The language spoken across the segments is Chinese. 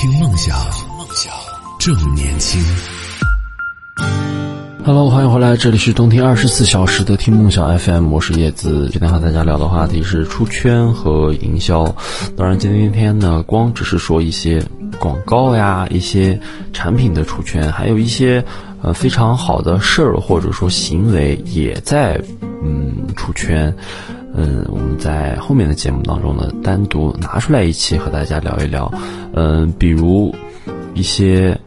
听梦想，梦想正年轻。Hello，欢迎回来，这里是动听二十四小时的听梦想 FM，我是叶子。今天和大家聊的话题是出圈和营销。当然，今天呢，光只是说一些广告呀，一些产品的出圈，还有一些呃非常好的事儿或者说行为也在嗯出圈。嗯，我们在后面的节目当中呢，单独拿出来一期和大家聊一聊。嗯，比如一些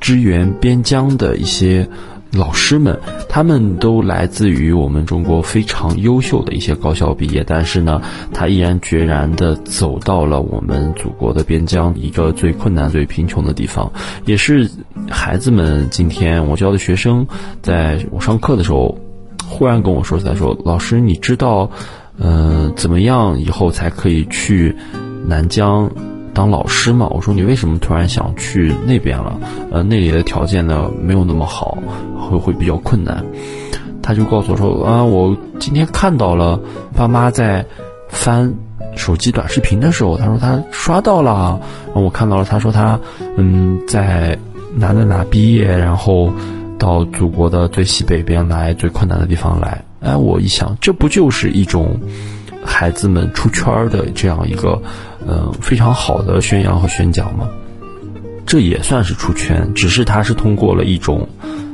支援边疆的一些。老师们，他们都来自于我们中国非常优秀的一些高校毕业，但是呢，他毅然决然地走到了我们祖国的边疆，一个最困难、最贫穷的地方，也是孩子们今天我教的学生，在我上课的时候，忽然跟我说，他说：“老师，你知道，呃，怎么样以后才可以去南疆？”当老师嘛，我说你为什么突然想去那边了？呃，那里的条件呢没有那么好，会会比较困难。他就告诉我说啊，我今天看到了爸妈在翻手机短视频的时候，他说他刷到了，我看到了，他说他嗯在哪哪哪毕业，然后到祖国的最西北边来，最困难的地方来。哎，我一想，这不就是一种。孩子们出圈的这样一个，呃，非常好的宣扬和宣讲吗？这也算是出圈，只是它是通过了一种，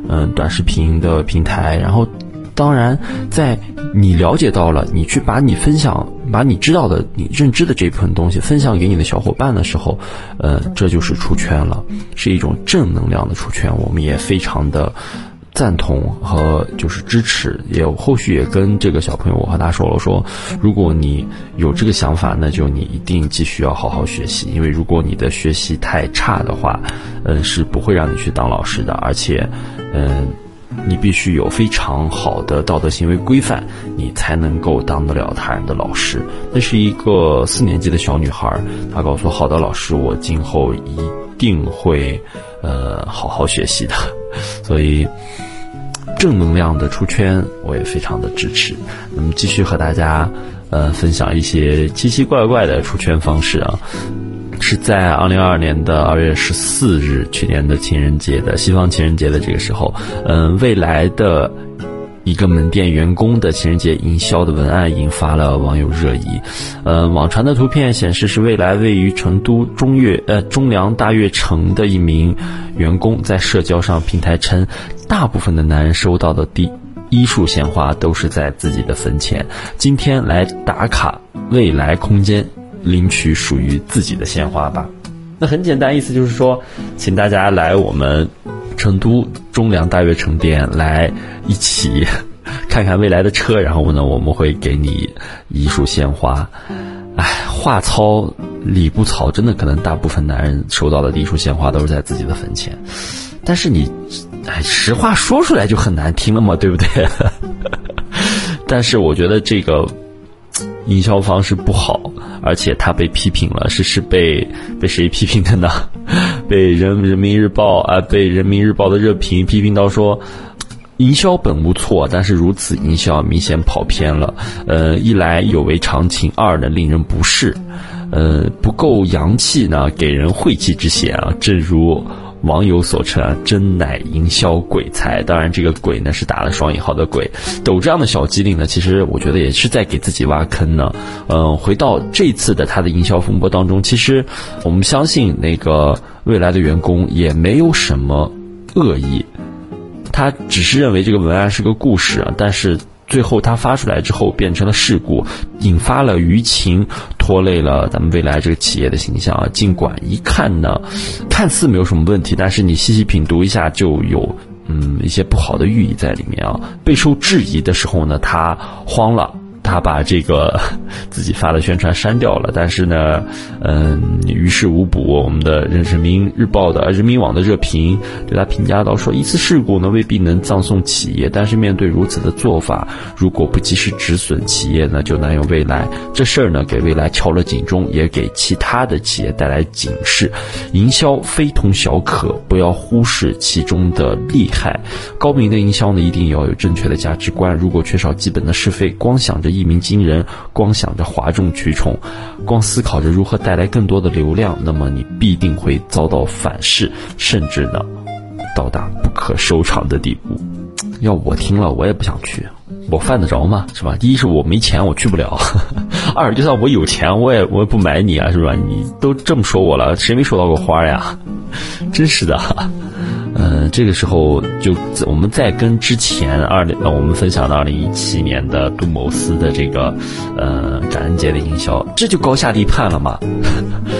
嗯、短视频的平台。然后，当然，在你了解到了，你去把你分享、把你知道的、你认知的这部分东西分享给你的小伙伴的时候，呃，这就是出圈了，是一种正能量的出圈。我们也非常的。赞同和就是支持，也有后续也跟这个小朋友我和他说了说，如果你有这个想法，那就你一定继续要好好学习，因为如果你的学习太差的话，嗯，是不会让你去当老师的，而且，嗯，你必须有非常好的道德行为规范，你才能够当得了他人的老师。那是一个四年级的小女孩，她告诉我：“好的，老师，我今后一定会呃好好学习的。”所以。正能量的出圈，我也非常的支持。那么继续和大家，呃，分享一些奇奇怪怪的出圈方式啊。是在二零二二年的二月十四日，去年的情人节的西方情人节的这个时候，嗯、呃，未来的一个门店员工的情人节营销的文案引发了网友热议。呃，网传的图片显示是未来位于成都中悦呃中粮大悦城的一名员工在社交上平台称。大部分的男人收到的第一束鲜花都是在自己的坟前，今天来打卡未来空间，领取属于自己的鲜花吧。那很简单，意思就是说，请大家来我们成都中粮大悦城店来一起 看看未来的车，然后呢，我们会给你一束鲜花。哎，话糙理不草，真的可能大部分男人收到的第一束鲜花都是在自己的坟前，但是你。哎，实话说出来就很难听了嘛，对不对？但是我觉得这个营销方式不好，而且他被批评了，是是被被谁批评的呢？被人人民日报啊，被人民日报的热评批评到说，营销本无错，但是如此营销明显跑偏了。呃，一来有违常情，二呢令人不适，呃，不够洋气呢，给人晦气之嫌啊。正如。网友所称啊，真乃营销鬼才。当然，这个“鬼”呢是打了双引号的“鬼”。抖这样的小机灵呢，其实我觉得也是在给自己挖坑呢。嗯、回到这次的他的营销风波当中，其实我们相信那个未来的员工也没有什么恶意，他只是认为这个文案是个故事啊，但是。最后，他发出来之后变成了事故，引发了舆情，拖累了咱们未来这个企业的形象啊。尽管一看呢，看似没有什么问题，但是你细细品读一下，就有嗯一些不好的寓意在里面啊。备受质疑的时候呢，他慌了。他把这个 自己发的宣传删掉了，但是呢，嗯，于事无补。我们的人民日报的、人民网的热评对他评价到说，一次事故呢未必能葬送企业，但是面对如此的做法，如果不及时止损，企业呢就难有未来。这事儿呢给未来敲了警钟，也给其他的企业带来警示。营销非同小可，不要忽视其中的利害。高明的营销呢一定要有正确的价值观，如果缺少基本的是非，光想着。一鸣惊人，光想着哗众取宠，光思考着如何带来更多的流量，那么你必定会遭到反噬，甚至呢，到达不可收场的地步。要我听了，我也不想去。我犯得着吗？是吧？第一是我没钱，我去不了；二就算我有钱，我也我也不买你啊，是吧？你都这么说我了，谁没收到过花呀？真是的。嗯，这个时候就我们再跟之前二零，我们分享的二零一七年的杜某斯的这个呃感恩节的营销，这就高下立判了嘛？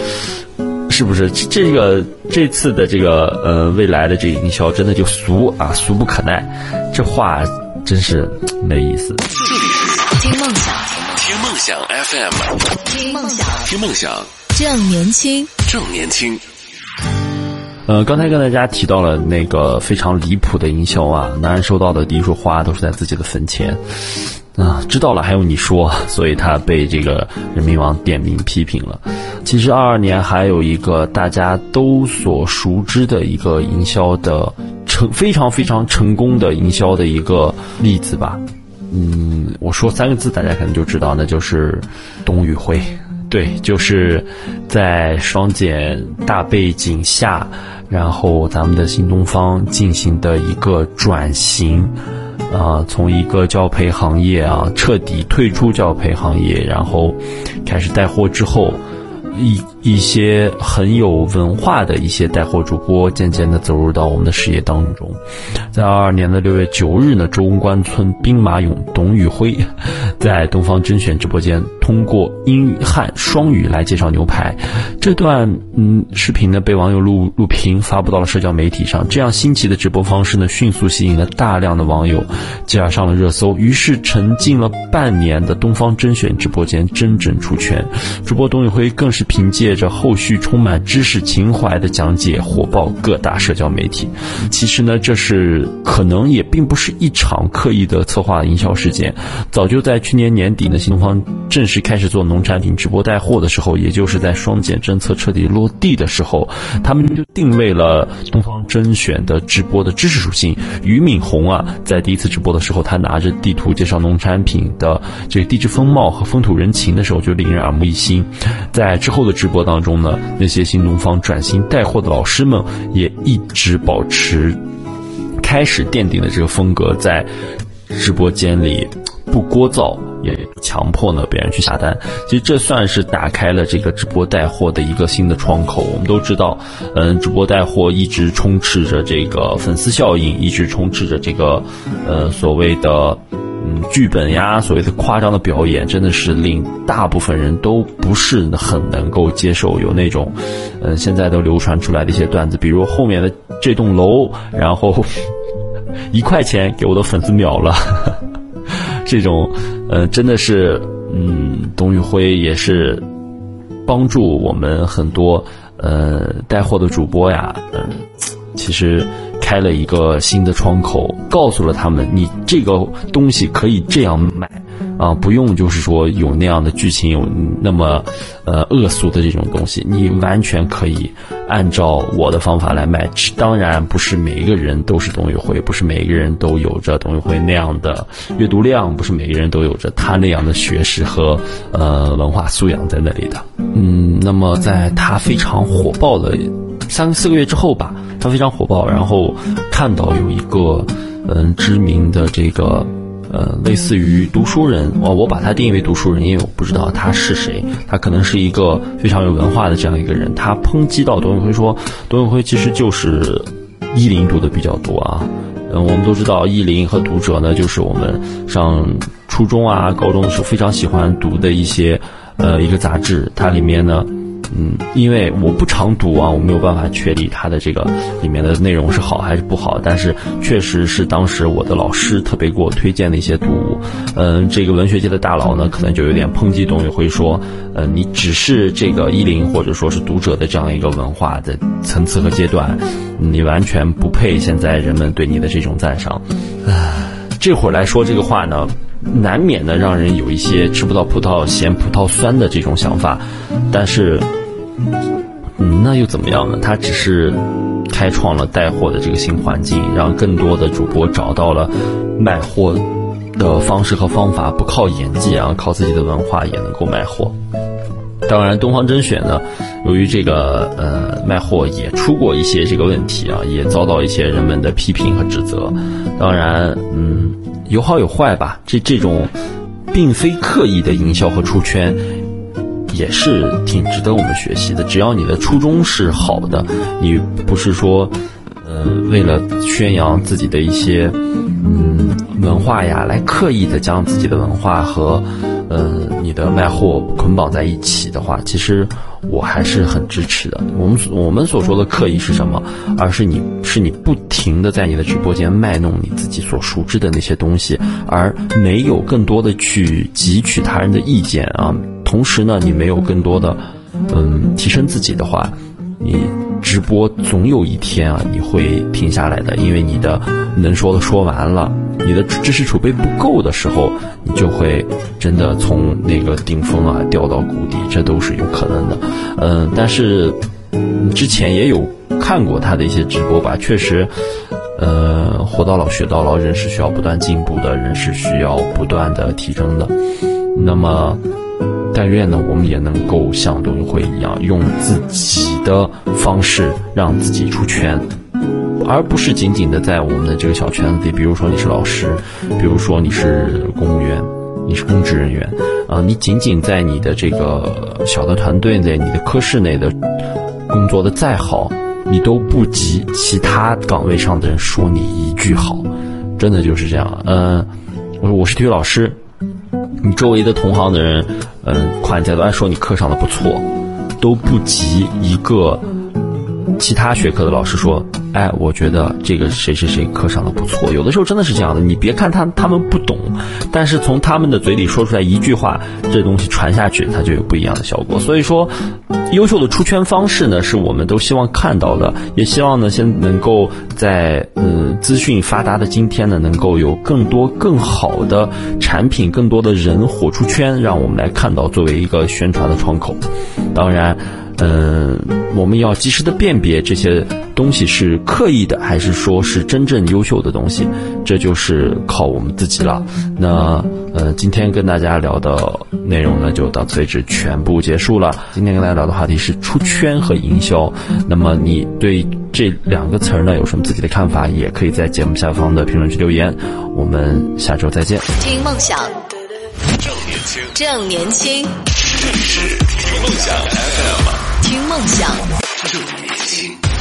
是不是？这个这次的这个呃未来的这个营销真的就俗啊，俗不可耐，这话。真是没意思。这里是听梦想，听梦想 FM，听梦想，听梦想，正年轻，正年轻。呃，刚才跟大家提到了那个非常离谱的营销啊，男人收到的第一束花都是在自己的坟前。啊，知道了，还用你说？所以他被这个人民网点名批评了。其实二二年还有一个大家都所熟知的一个营销的。成非常非常成功的营销的一个例子吧，嗯，我说三个字，大家可能就知道，那就是董宇辉，对，就是在双减大背景下，然后咱们的新东方进行的一个转型，啊，从一个教培行业啊彻底退出教培行业，然后开始带货之后。一一些很有文化的一些带货主播，渐渐的走入到我们的视野当中。在二二年的六月九日呢，中关村兵马俑董宇辉，在东方甄选直播间通过英汉双语来介绍牛排。这段嗯视频呢被网友录录屏发布到了社交媒体上。这样新奇的直播方式呢，迅速吸引了大量的网友，继而上了热搜。于是沉浸了半年的东方甄选直播间真正出圈，主播董宇辉更是。凭借着后续充满知识情怀的讲解，火爆各大社交媒体。其实呢，这是可能也并不是一场刻意的策划营销事件。早就在去年年底呢，新东方正式开始做农产品直播带货的时候，也就是在双减政策彻底落地的时候，他们就定位了东方甄选的直播的知识属性。俞敏洪啊，在第一次直播的时候，他拿着地图介绍农产品的这个地质风貌和风土人情的时候，就令人耳目一新。在之后。后的直播当中呢，那些新东方转型带货的老师们也一直保持开始奠定的这个风格，在直播间里不聒噪，也强迫呢别人去下单。其实这算是打开了这个直播带货的一个新的窗口。我们都知道，嗯，直播带货一直充斥着这个粉丝效应，一直充斥着这个呃所谓的。剧本呀，所谓的夸张的表演，真的是令大部分人都不是很能够接受。有那种，嗯，现在都流传出来的一些段子，比如后面的这栋楼，然后 一块钱给我的粉丝秒了，这种，呃，真的是，嗯，董宇辉也是帮助我们很多，呃，带货的主播呀，嗯，其实。开了一个新的窗口，告诉了他们，你这个东西可以这样卖，啊，不用就是说有那样的剧情，有那么，呃，恶俗的这种东西，你完全可以按照我的方法来卖。当然，不是每一个人都是董宇辉，不是每一个人都有着董宇辉那样的阅读量，不是每个人都有着他那样的学识和呃文化素养在那里的。嗯，那么在他非常火爆的三四个月之后吧。他非常火爆，然后看到有一个嗯知名的这个呃类似于读书人，我我把他定义为读书人，因为我不知道他是谁，他可能是一个非常有文化的这样一个人。他抨击到董宇辉说，董宇辉其实就是意林读的比较多啊。嗯，我们都知道意林和读者呢，就是我们上初中啊、高中的时候非常喜欢读的一些呃一个杂志，它里面呢。嗯，因为我不常读啊，我没有办法确立它的这个里面的内容是好还是不好。但是确实是当时我的老师特别给我推荐的一些读物。嗯，这个文学界的大佬呢，可能就有点抨击董宇辉说，呃，你只是这个一零或者说是读者的这样一个文化的层次和阶段，你完全不配现在人们对你的这种赞赏。唉，这会儿来说这个话呢。难免的让人有一些吃不到葡萄嫌葡萄酸的这种想法，但是，嗯，那又怎么样呢？他只是开创了带货的这个新环境，让更多的主播找到了卖货的方式和方法，不靠演技啊，靠自己的文化也能够卖货。当然，东方甄选呢，由于这个呃卖货也出过一些这个问题啊，也遭到一些人们的批评和指责。当然，嗯，有好有坏吧。这这种并非刻意的营销和出圈，也是挺值得我们学习的。只要你的初衷是好的，你不是说呃为了宣扬自己的一些嗯文化呀，来刻意的将自己的文化和。呃，你的卖货捆绑在一起的话，其实我还是很支持的。我们我们所说的刻意是什么？而是你是你不停的在你的直播间卖弄你自己所熟知的那些东西，而没有更多的去汲取他人的意见啊。同时呢，你没有更多的嗯提升自己的话，你直播总有一天啊你会停下来的，因为你的能说的说完了。你的知识储备不够的时候，你就会真的从那个顶峰啊掉到谷底，这都是有可能的。嗯，但是之前也有看过他的一些直播吧，确实，呃，活到老学到老，人是需要不断进步的，人是需要不断的提升的。那么，但愿呢，我们也能够像董宇辉一样，用自己的方式让自己出圈。而不是仅仅的在我们的这个小圈子里，比如说你是老师，比如说你是公务员，你是公职人员，啊，你仅仅在你的这个小的团队内，你的科室内的工作的再好，你都不及其他岗位上的人说你一句好，真的就是这样。嗯，我说我是体育老师，你周围的同行的人，嗯，夸你再多，说你课上的不错，都不及一个其他学科的老师说。哎，我觉得这个谁谁谁课上的不错，有的时候真的是这样的。你别看他他们不懂，但是从他们的嘴里说出来一句话，这东西传下去，它就有不一样的效果。所以说，优秀的出圈方式呢，是我们都希望看到的，也希望呢，先能够在呃资讯发达的今天呢，能够有更多更好的产品，更多的人火出圈，让我们来看到作为一个宣传的窗口。当然。嗯，我们要及时的辨别这些东西是刻意的，还是说是真正优秀的东西，这就是靠我们自己了。那呃，今天跟大家聊的内容呢，就到此为止，全部结束了。今天跟大家聊的话题是出圈和营销。那么你对这两个词儿呢，有什么自己的看法？也可以在节目下方的评论区留言。我们下周再见。听梦想，正年轻，正年轻，这里是听梦想 FM。听梦想。正年轻。